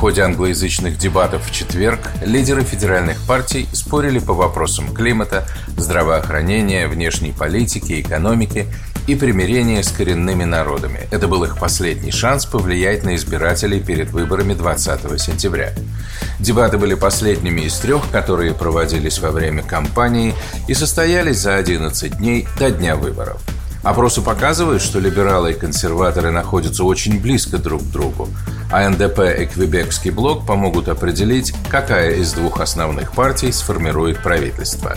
Ходе англоязычных дебатов в четверг лидеры федеральных партий спорили по вопросам климата, здравоохранения, внешней политики, экономики и примирения с коренными народами. Это был их последний шанс повлиять на избирателей перед выборами 20 сентября. Дебаты были последними из трех, которые проводились во время кампании и состоялись за 11 дней до дня выборов. Опросы показывают, что либералы и консерваторы находятся очень близко друг к другу, а НДП и Квебекский блок помогут определить, какая из двух основных партий сформирует правительство.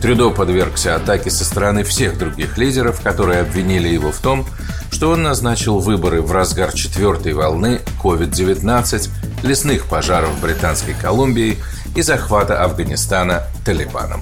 Трюдо подвергся атаке со стороны всех других лидеров, которые обвинили его в том, что он назначил выборы в разгар четвертой волны COVID-19, лесных пожаров в Британской Колумбии и захвата Афганистана Талибаном.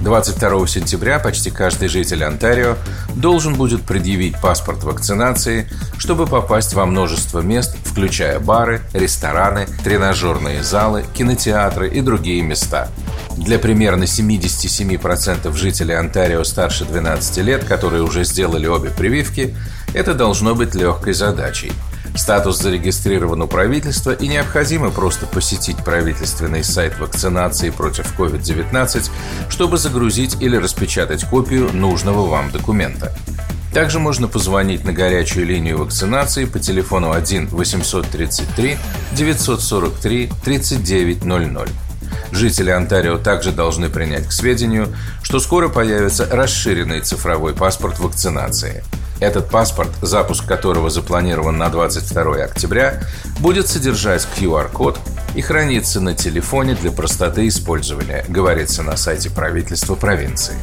22 сентября почти каждый житель Онтарио должен будет предъявить паспорт вакцинации, чтобы попасть во множество мест, включая бары, рестораны, тренажерные залы, кинотеатры и другие места. Для примерно 77% жителей Онтарио старше 12 лет, которые уже сделали обе прививки, это должно быть легкой задачей – Статус зарегистрирован у правительства и необходимо просто посетить правительственный сайт вакцинации против COVID-19, чтобы загрузить или распечатать копию нужного вам документа. Также можно позвонить на горячую линию вакцинации по телефону 1 833 943 3900. Жители Онтарио также должны принять к сведению, что скоро появится расширенный цифровой паспорт вакцинации – этот паспорт, запуск которого запланирован на 22 октября, будет содержать QR-код и храниться на телефоне для простоты использования, говорится на сайте правительства провинции.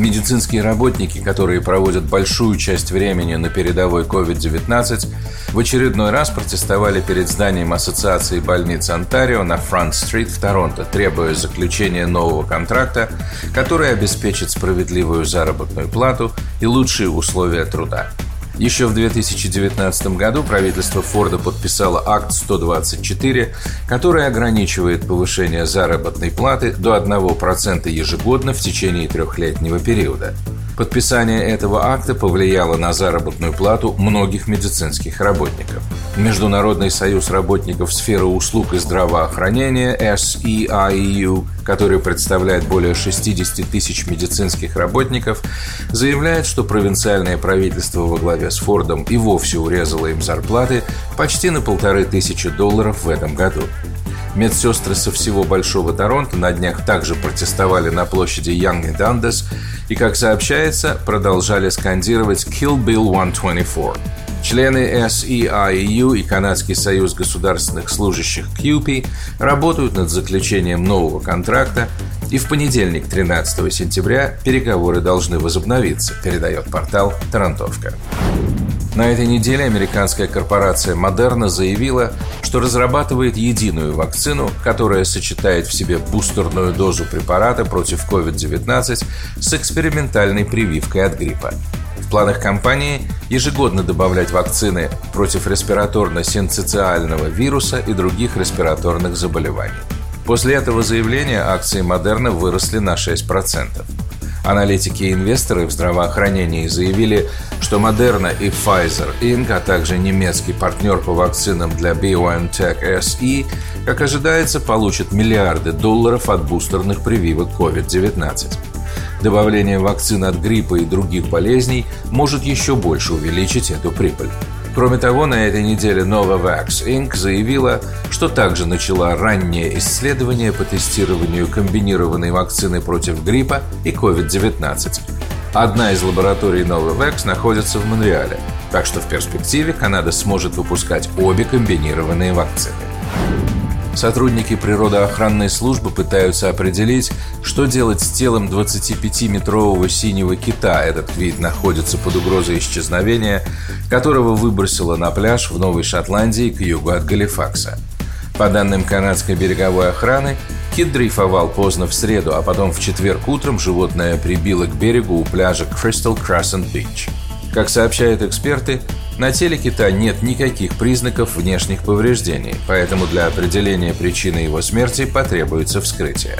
Медицинские работники, которые проводят большую часть времени на передовой COVID-19, в очередной раз протестовали перед зданием Ассоциации больниц Онтарио на Франт-стрит в Торонто, требуя заключения нового контракта, который обеспечит справедливую заработную плату и лучшие условия труда. Еще в 2019 году правительство Форда подписало акт 124, который ограничивает повышение заработной платы до 1% ежегодно в течение трехлетнего периода. Подписание этого акта повлияло на заработную плату многих медицинских работников. Международный союз работников сферы услуг и здравоохранения SEIU, который представляет более 60 тысяч медицинских работников, заявляет, что провинциальное правительство во главе с Фордом и вовсе урезало им зарплаты почти на полторы тысячи долларов в этом году. Медсестры со всего Большого Торонто на днях также протестовали на площади Young и Dundas и, как сообщается, продолжали скандировать «Kill Bill 124». Члены SEIU и Канадский союз государственных служащих QP работают над заключением нового контракта, и в понедельник, 13 сентября, переговоры должны возобновиться, передает портал «Тарантовка». На этой неделе американская корпорация Moderna заявила, что разрабатывает единую вакцину, которая сочетает в себе бустерную дозу препарата против COVID-19 с экспериментальной прививкой от гриппа. В планах компании ежегодно добавлять вакцины против респираторно-синцитиального вируса и других респираторных заболеваний. После этого заявления акции Модерна выросли на 6%. Аналитики и инвесторы в здравоохранении заявили, что Moderna и Pfizer Inc., а также немецкий партнер по вакцинам для BioNTech SE, как ожидается, получат миллиарды долларов от бустерных прививок COVID-19. Добавление вакцин от гриппа и других болезней может еще больше увеличить эту прибыль. Кроме того, на этой неделе Novavax Inc. заявила, что также начала раннее исследование по тестированию комбинированной вакцины против гриппа и COVID-19. Одна из лабораторий Novavax находится в Монреале, так что в перспективе Канада сможет выпускать обе комбинированные вакцины. Сотрудники природоохранной службы пытаются определить, что делать с телом 25-метрового синего кита. Этот вид находится под угрозой исчезновения, которого выбросило на пляж в Новой Шотландии к югу от Галифакса. По данным канадской береговой охраны, Кит дрейфовал поздно в среду, а потом в четверг утром животное прибило к берегу у пляжа Crystal Crescent Beach. Как сообщают эксперты, на теле кита нет никаких признаков внешних повреждений, поэтому для определения причины его смерти потребуется вскрытие.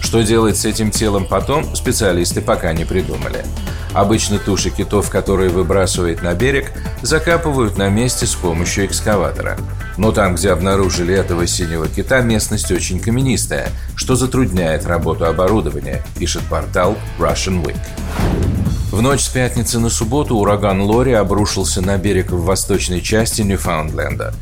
Что делать с этим телом потом, специалисты пока не придумали. Обычно туши китов, которые выбрасывают на берег, закапывают на месте с помощью экскаватора. Но там, где обнаружили этого синего кита, местность очень каменистая, что затрудняет работу оборудования, пишет портал Russian Week. В ночь с пятницы на субботу ураган Лори обрушился на берег в восточной части Ньюфаундленда.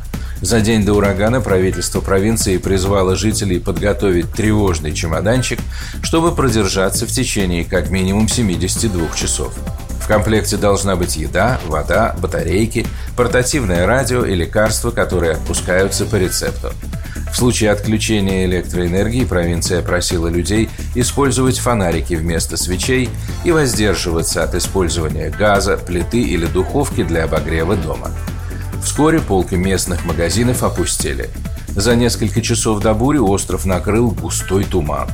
За день до урагана правительство провинции призвало жителей подготовить тревожный чемоданчик, чтобы продержаться в течение как минимум 72 часов. В комплекте должна быть еда, вода, батарейки, портативное радио и лекарства, которые отпускаются по рецепту. В случае отключения электроэнергии провинция просила людей использовать фонарики вместо свечей и воздерживаться от использования газа, плиты или духовки для обогрева дома. Вскоре полки местных магазинов опустели. За несколько часов до бури остров накрыл густой туман.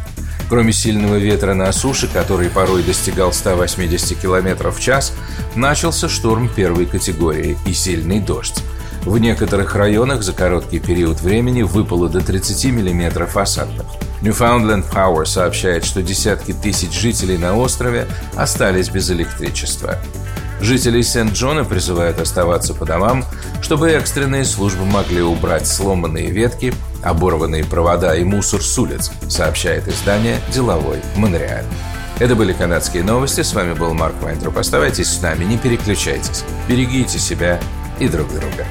Кроме сильного ветра на суше, который порой достигал 180 км в час, начался шторм первой категории и сильный дождь. В некоторых районах за короткий период времени выпало до 30 мм осадков. Newfoundland Power сообщает, что десятки тысяч жителей на острове остались без электричества. Жителей Сент-Джона призывают оставаться по домам, чтобы экстренные службы могли убрать сломанные ветки, оборванные провода и мусор с улиц, сообщает издание «Деловой Монреаль». Это были канадские новости. С вами был Марк Вайнтруп. Оставайтесь с нами, не переключайтесь. Берегите себя и друг друга.